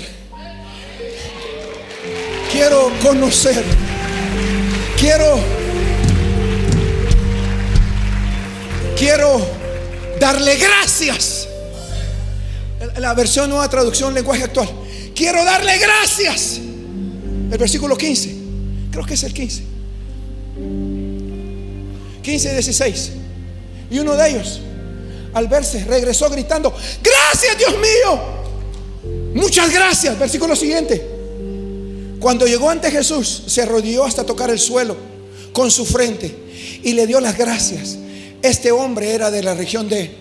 Quiero conocer. Quiero quiero darle gracias. La versión nueva traducción lenguaje actual. Quiero darle gracias. El versículo 15. Creo que es el 15. 15 y 16. Y uno de ellos, al verse, regresó gritando, gracias Dios mío. Muchas gracias. Versículo siguiente. Cuando llegó ante Jesús, se arrodilló hasta tocar el suelo con su frente y le dio las gracias. Este hombre era de la región de...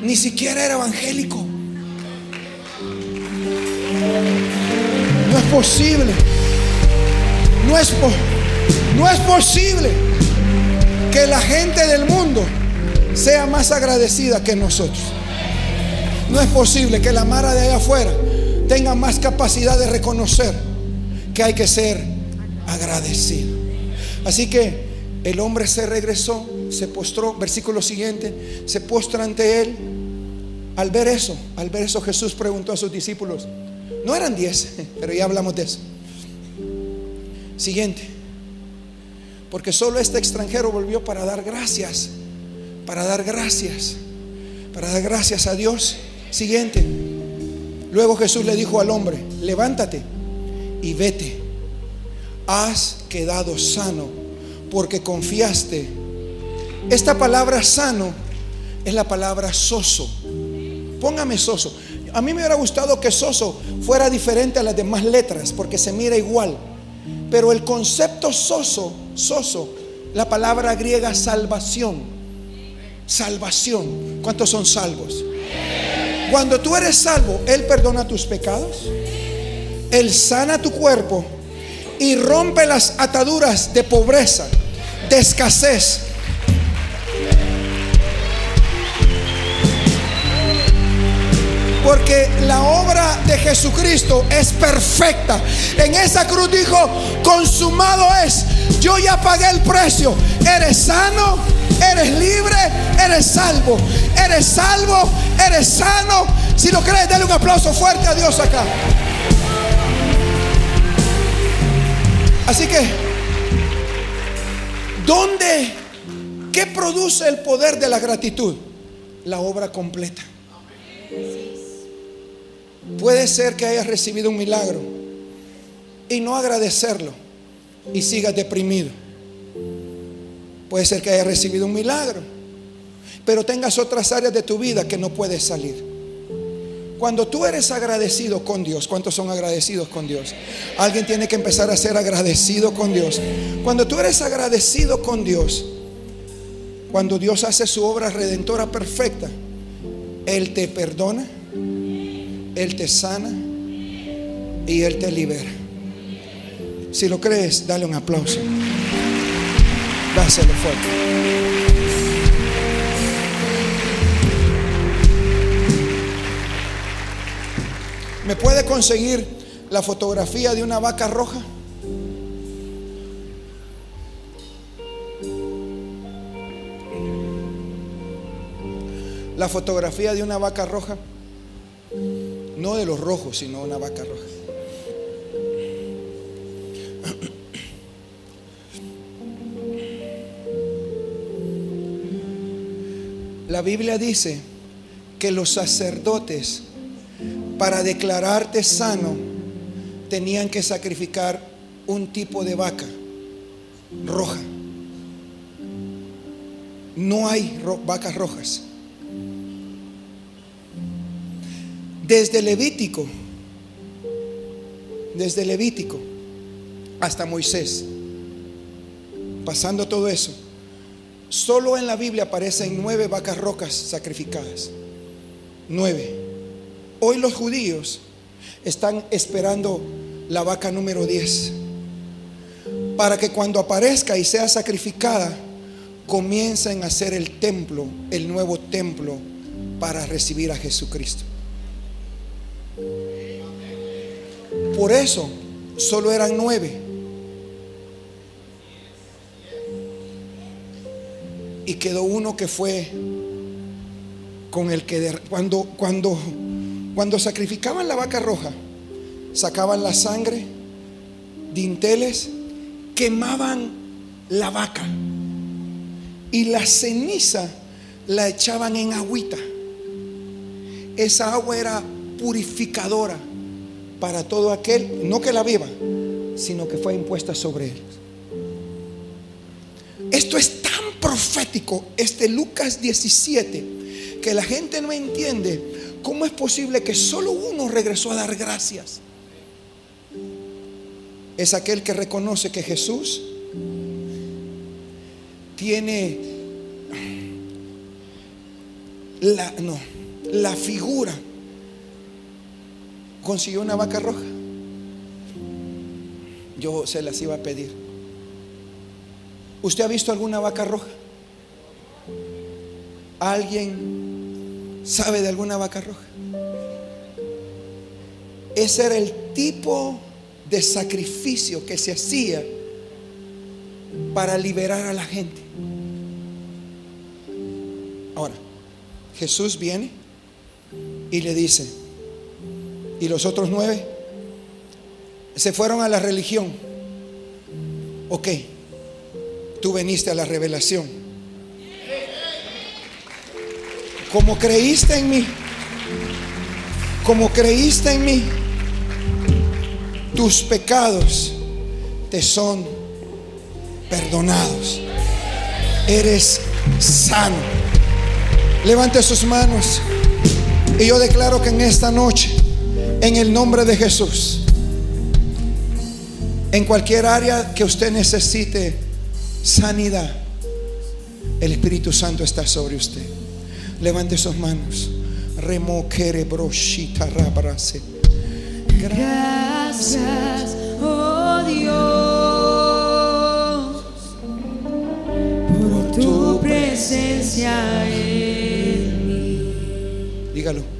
Ni siquiera era evangélico. No es posible. No es, po- no es posible que la gente del mundo sea más agradecida que nosotros. No es posible que la Mara de allá afuera tenga más capacidad de reconocer que hay que ser agradecido. Así que el hombre se regresó, se postró, versículo siguiente, se postra ante él. Al ver eso, al ver eso Jesús preguntó a sus discípulos, no eran diez, <laughs> pero ya hablamos de eso. Siguiente, porque solo este extranjero volvió para dar gracias, para dar gracias, para dar gracias a Dios. Siguiente, luego Jesús le dijo al hombre, levántate y vete, has quedado sano porque confiaste. Esta palabra sano es la palabra soso. Póngame soso. A mí me hubiera gustado que soso fuera diferente a las demás letras porque se mira igual. Pero el concepto soso, soso, la palabra griega salvación. Salvación. ¿Cuántos son salvos? Cuando tú eres salvo, Él perdona tus pecados. Él sana tu cuerpo y rompe las ataduras de pobreza, de escasez. Porque la obra de Jesucristo es perfecta. En esa cruz dijo, consumado es. Yo ya pagué el precio. Eres sano, eres libre, eres salvo. Eres salvo, eres sano. Si lo crees, dale un aplauso fuerte a Dios acá. Así que, ¿dónde? ¿Qué produce el poder de la gratitud? La obra completa. Puede ser que hayas recibido un milagro y no agradecerlo y sigas deprimido. Puede ser que hayas recibido un milagro, pero tengas otras áreas de tu vida que no puedes salir. Cuando tú eres agradecido con Dios, ¿cuántos son agradecidos con Dios? Alguien tiene que empezar a ser agradecido con Dios. Cuando tú eres agradecido con Dios, cuando Dios hace su obra redentora perfecta, Él te perdona, Él te sana y Él te libera. Si lo crees, dale un aplauso. Dáselo fuerte. ¿Me puede conseguir la fotografía de una vaca roja? La fotografía de una vaca roja. No de los rojos, sino una vaca roja. La Biblia dice que los sacerdotes para declararte sano, tenían que sacrificar un tipo de vaca roja. No hay vacas rojas. Desde Levítico, desde Levítico hasta Moisés, pasando todo eso, solo en la Biblia aparecen nueve vacas rojas sacrificadas. Nueve. Hoy los judíos están esperando la vaca número 10 para que cuando aparezca y sea sacrificada, comiencen a hacer el templo, el nuevo templo, para recibir a Jesucristo. Por eso solo eran nueve. Y quedó uno que fue con el que cuando, cuando cuando sacrificaban la vaca roja, sacaban la sangre, dinteles, quemaban la vaca y la ceniza la echaban en agüita. Esa agua era purificadora para todo aquel, no que la beba, sino que fue impuesta sobre él. Esto es tan profético, este Lucas 17, que la gente no entiende ¿Cómo es posible que solo uno regresó a dar gracias? Es aquel que reconoce que Jesús tiene la, no, la figura. Consiguió una vaca roja. Yo se las iba a pedir. ¿Usted ha visto alguna vaca roja? ¿Alguien ¿Sabe de alguna vaca roja? Ese era el tipo de sacrificio que se hacía para liberar a la gente. Ahora, Jesús viene y le dice, ¿y los otros nueve? Se fueron a la religión. Ok, tú veniste a la revelación. Como creíste en mí, como creíste en mí, tus pecados te son perdonados. Eres sano. Levante sus manos. Y yo declaro que en esta noche, en el nombre de Jesús, en cualquier área que usted necesite sanidad, el Espíritu Santo está sobre usted. Levante sus manos. Remoquere broshita rabrase. Gracias, oh Dios, por tu presencia en mí. Dígalo.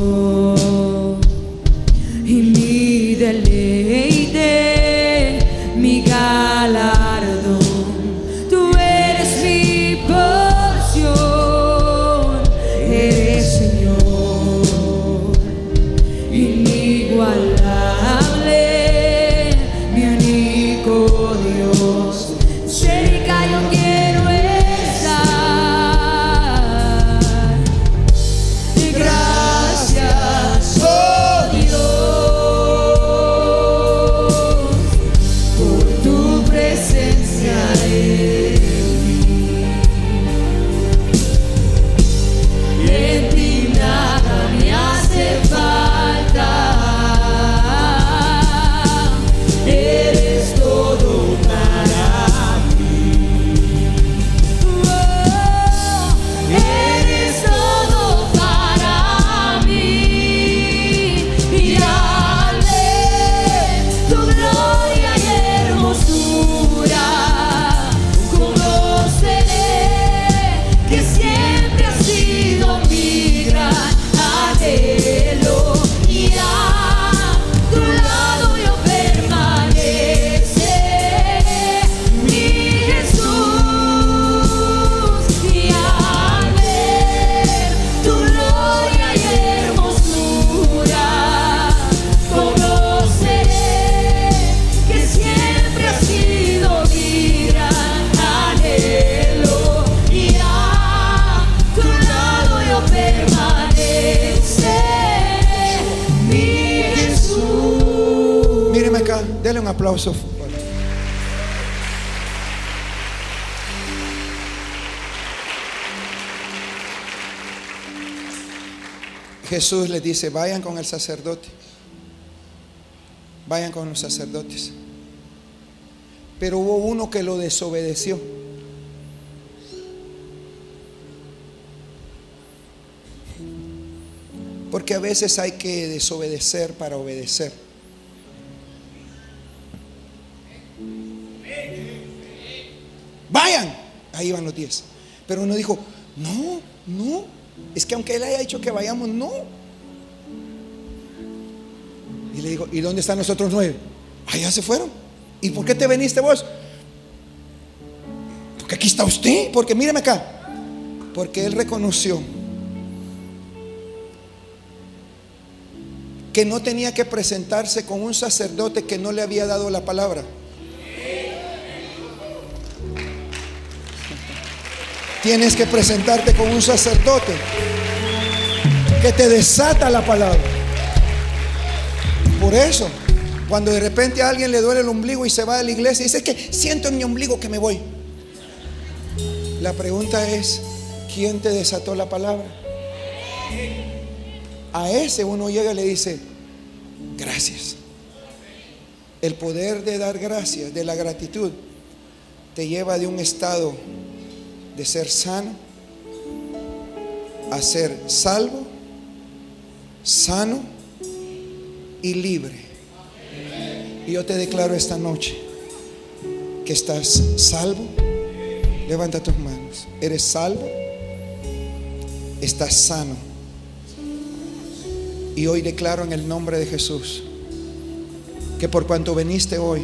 Jesús les dice, vayan con el sacerdote. Vayan con los sacerdotes. Pero hubo uno que lo desobedeció. Porque a veces hay que desobedecer para obedecer. Vayan. Ahí van los diez. Pero uno dijo, no, no. Es que aunque él haya dicho que vayamos, no. Y le digo, ¿y dónde están los otros nueve? Allá se fueron. ¿Y por qué te veniste vos? Porque aquí está usted. Porque míreme acá. Porque él reconoció que no tenía que presentarse con un sacerdote que no le había dado la palabra. Tienes que presentarte con un sacerdote que te desata la palabra. Por eso, cuando de repente a alguien le duele el ombligo y se va de la iglesia y dice, es que siento en mi ombligo que me voy. La pregunta es, ¿quién te desató la palabra? A ese uno llega y le dice, gracias. El poder de dar gracias, de la gratitud, te lleva de un estado de ser sano a ser salvo, sano y libre. Y yo te declaro esta noche que estás salvo? Levanta tus manos. ¿Eres salvo? Estás sano. Y hoy declaro en el nombre de Jesús que por cuanto veniste hoy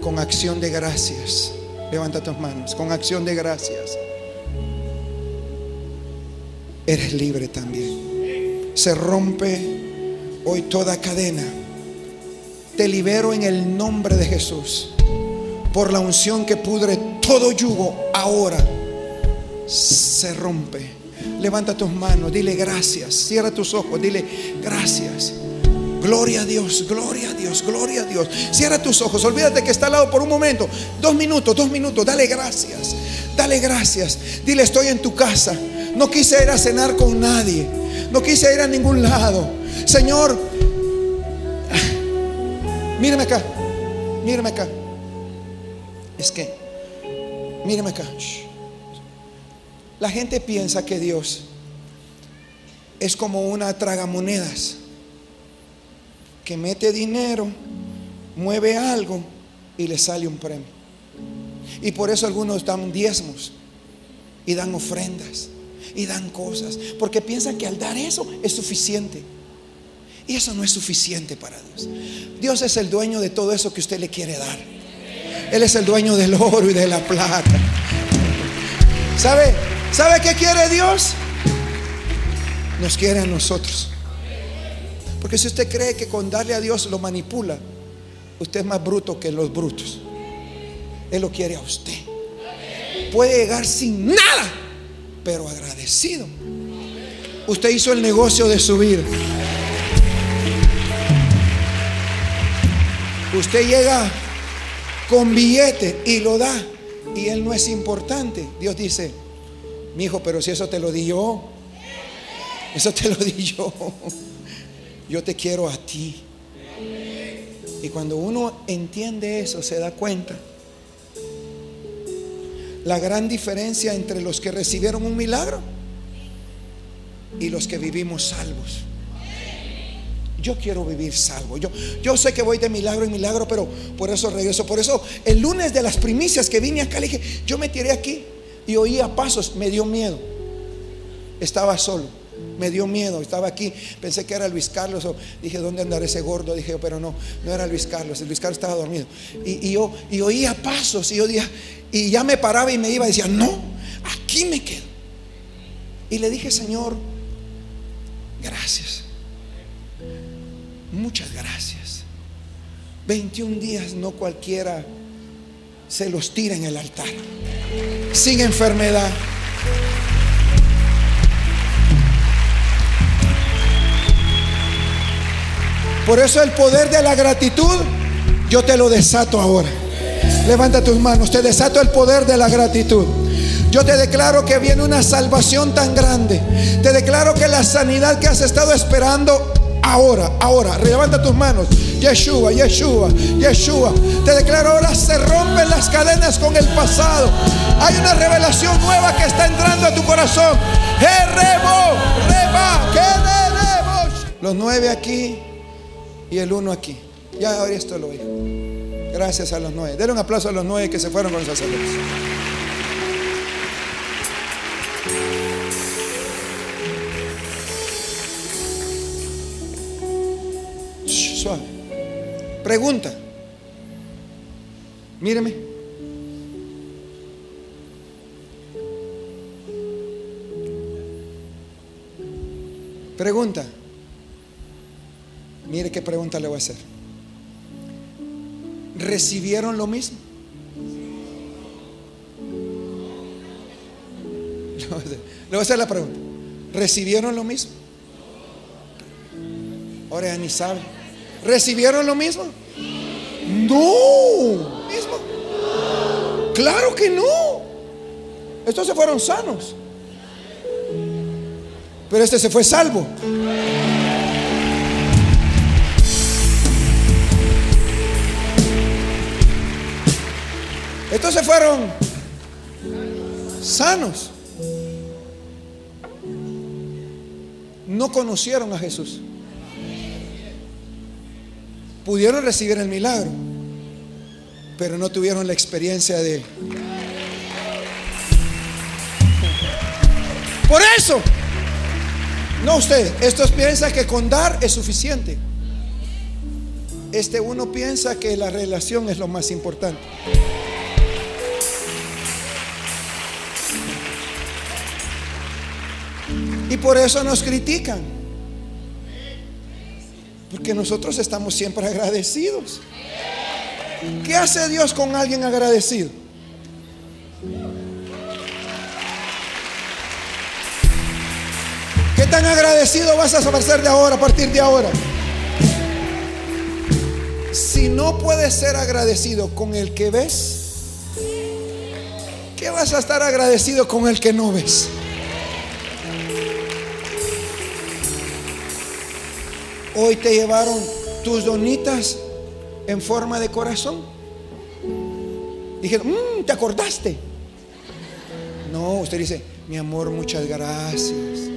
con acción de gracias, levanta tus manos, con acción de gracias, eres libre también. Se rompe hoy toda cadena. Te libero en el nombre de Jesús. Por la unción que pudre todo yugo, ahora se rompe. Levanta tus manos, dile gracias. Cierra tus ojos, dile gracias. Gloria a Dios, gloria a Dios, gloria a Dios. Cierra tus ojos, olvídate que está al lado por un momento. Dos minutos, dos minutos, dale gracias. Dale gracias. Dile, estoy en tu casa. No quise ir a cenar con nadie. No quise ir a ningún lado. Señor, mírame acá. Mírame acá. Es que, mírame acá. La gente piensa que Dios es como una tragamonedas que mete dinero, mueve algo y le sale un premio. Y por eso algunos dan diezmos y dan ofrendas y dan cosas, porque piensan que al dar eso es suficiente. Y eso no es suficiente para Dios. Dios es el dueño de todo eso que usted le quiere dar. Él es el dueño del oro y de la plata. ¿Sabe? ¿Sabe qué quiere Dios? Nos quiere a nosotros. Porque si usted cree que con darle a Dios lo manipula, usted es más bruto que los brutos. Él lo quiere a usted. Puede llegar sin nada, pero agradecido. Usted hizo el negocio de su vida. Usted llega con billete y lo da y él no es importante. Dios dice, mi hijo, pero si eso te lo di yo, eso te lo di yo. Yo te quiero a ti. Y cuando uno entiende eso, se da cuenta la gran diferencia entre los que recibieron un milagro y los que vivimos salvos. Yo quiero vivir salvo. Yo, yo sé que voy de milagro en milagro, pero por eso regreso. Por eso el lunes de las primicias que vine acá, le dije, yo me tiré aquí y oía pasos, me dio miedo. Estaba solo, me dio miedo. Estaba aquí, pensé que era Luis Carlos. Dije, ¿dónde andará ese gordo? Dije, pero no, no era Luis Carlos. Luis Carlos estaba dormido. Y, y yo y oía pasos y yo y ya me paraba y me iba y decía, no, aquí me quedo. Y le dije, Señor, gracias. Muchas gracias. 21 días no cualquiera se los tira en el altar. Sin enfermedad. Por eso el poder de la gratitud yo te lo desato ahora. Levanta tus manos, te desato el poder de la gratitud. Yo te declaro que viene una salvación tan grande. Te declaro que la sanidad que has estado esperando ahora, ahora, levanta tus manos. Yeshua, Yeshua, Yeshua. Te declaro ahora se rompen las cadenas con el pasado. Hay una revelación nueva que está entrando a tu corazón. Los nueve aquí y el uno aquí. Ya ahora esto lo oigo. Gracias a los nueve. Denle un aplauso a los nueve que se fueron con los sacerdotes. Suave. Pregunta. Míreme. Pregunta. Mire qué pregunta le voy a hacer. ¿Recibieron lo mismo? <laughs> Le voy a hacer- la pregunta. ¿Recibieron lo mismo? Ahora ya ni sabe. ¿Recibieron lo mismo? No. ¿Mismo? Claro que no. Estos se fueron sanos. Pero este se fue salvo. Estos se fueron sanos. No conocieron a Jesús. Pudieron recibir el milagro, pero no tuvieron la experiencia de... Por eso, no usted, estos piensan que con dar es suficiente. Este uno piensa que la relación es lo más importante. Y por eso nos critican. Porque nosotros estamos siempre agradecidos. ¿Qué hace Dios con alguien agradecido? ¿Qué tan agradecido vas a ser de ahora, a partir de ahora? Si no puedes ser agradecido con el que ves, ¿qué vas a estar agradecido con el que no ves? Hoy te llevaron tus donitas en forma de corazón. Dijeron, mmm, ¿te acordaste? No, usted dice, mi amor, muchas gracias.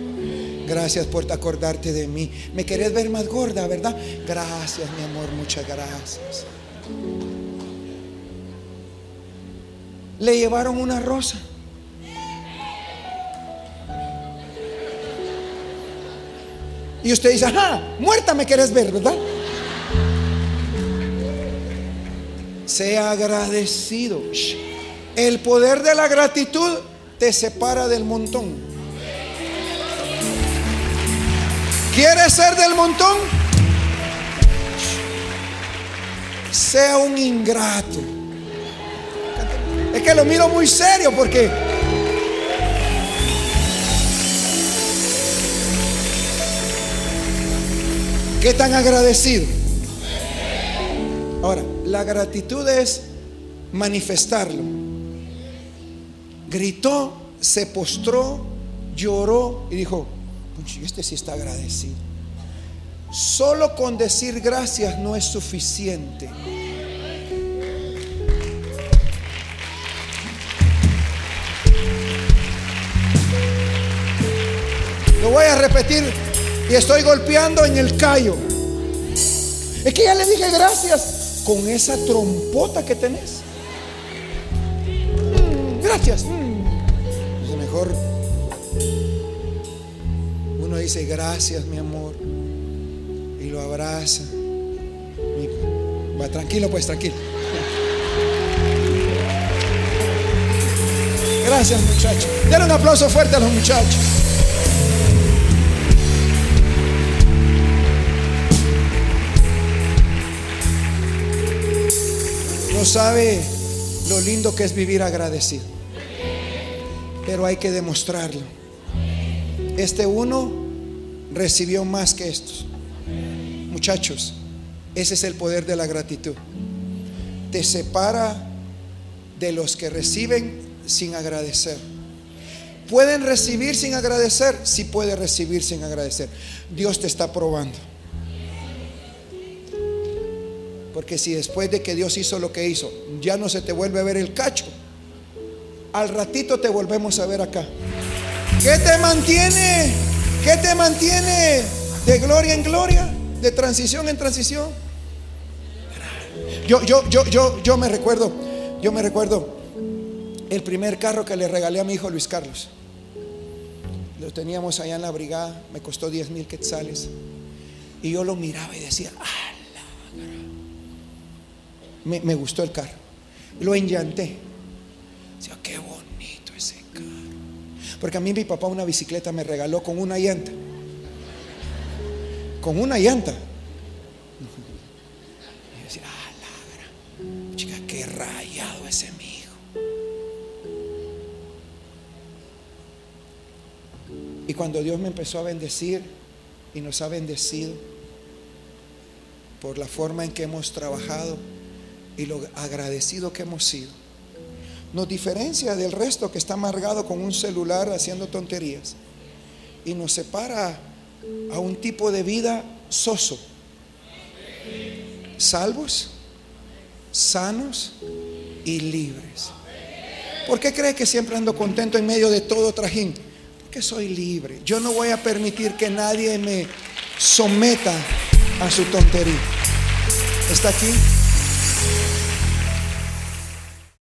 Gracias por acordarte de mí. Me querés ver más gorda, ¿verdad? Gracias, mi amor, muchas gracias. Le llevaron una rosa. Y usted dice, ajá, muerta me querés ver, ¿verdad? Sea agradecido. El poder de la gratitud te separa del montón. ¿Quieres ser del montón? Sea un ingrato. Es que lo miro muy serio porque ¿Qué tan agradecido? Ahora, la gratitud es manifestarlo. Gritó, se postró, lloró y dijo, este sí está agradecido. Solo con decir gracias no es suficiente. Lo voy a repetir y estoy golpeando en el callo. Es que ya le dije gracias con esa trompota que tenés. Mm, gracias. Mm. mejor uno dice gracias, mi amor, y lo abraza. va tranquilo, pues tranquilo. Gracias, muchachos. Denle un aplauso fuerte a los muchachos. Sabe lo lindo que es vivir agradecido. Pero hay que demostrarlo. Este uno recibió más que estos. Muchachos, ese es el poder de la gratitud. Te separa de los que reciben sin agradecer. ¿Pueden recibir sin agradecer? Si sí puede recibir sin agradecer. Dios te está probando. Porque si después de que Dios hizo lo que hizo, ya no se te vuelve a ver el cacho, al ratito te volvemos a ver acá. ¿Qué te mantiene? ¿Qué te mantiene de gloria en gloria? De transición en transición. Yo, yo, yo, yo, yo me recuerdo, yo me recuerdo el primer carro que le regalé a mi hijo Luis Carlos. Lo teníamos allá en la brigada, me costó 10 mil quetzales. Y yo lo miraba y decía, ¡ah! Me, gustó el carro. Lo enllanté. Decía, qué bonito ese carro. Porque a mí mi papá una bicicleta me regaló con una llanta. Con una llanta. Y decía, ah, lagra. Chica, qué rayado ese mi hijo. Y cuando Dios me empezó a bendecir y nos ha bendecido por la forma en que hemos trabajado, y lo agradecido que hemos sido. Nos diferencia del resto que está amargado con un celular haciendo tonterías y nos separa a un tipo de vida soso. Salvos, sanos y libres. ¿Por qué cree que siempre ando contento en medio de todo trajín? Porque soy libre. Yo no voy a permitir que nadie me someta a su tontería. ¿Está aquí? Podcast.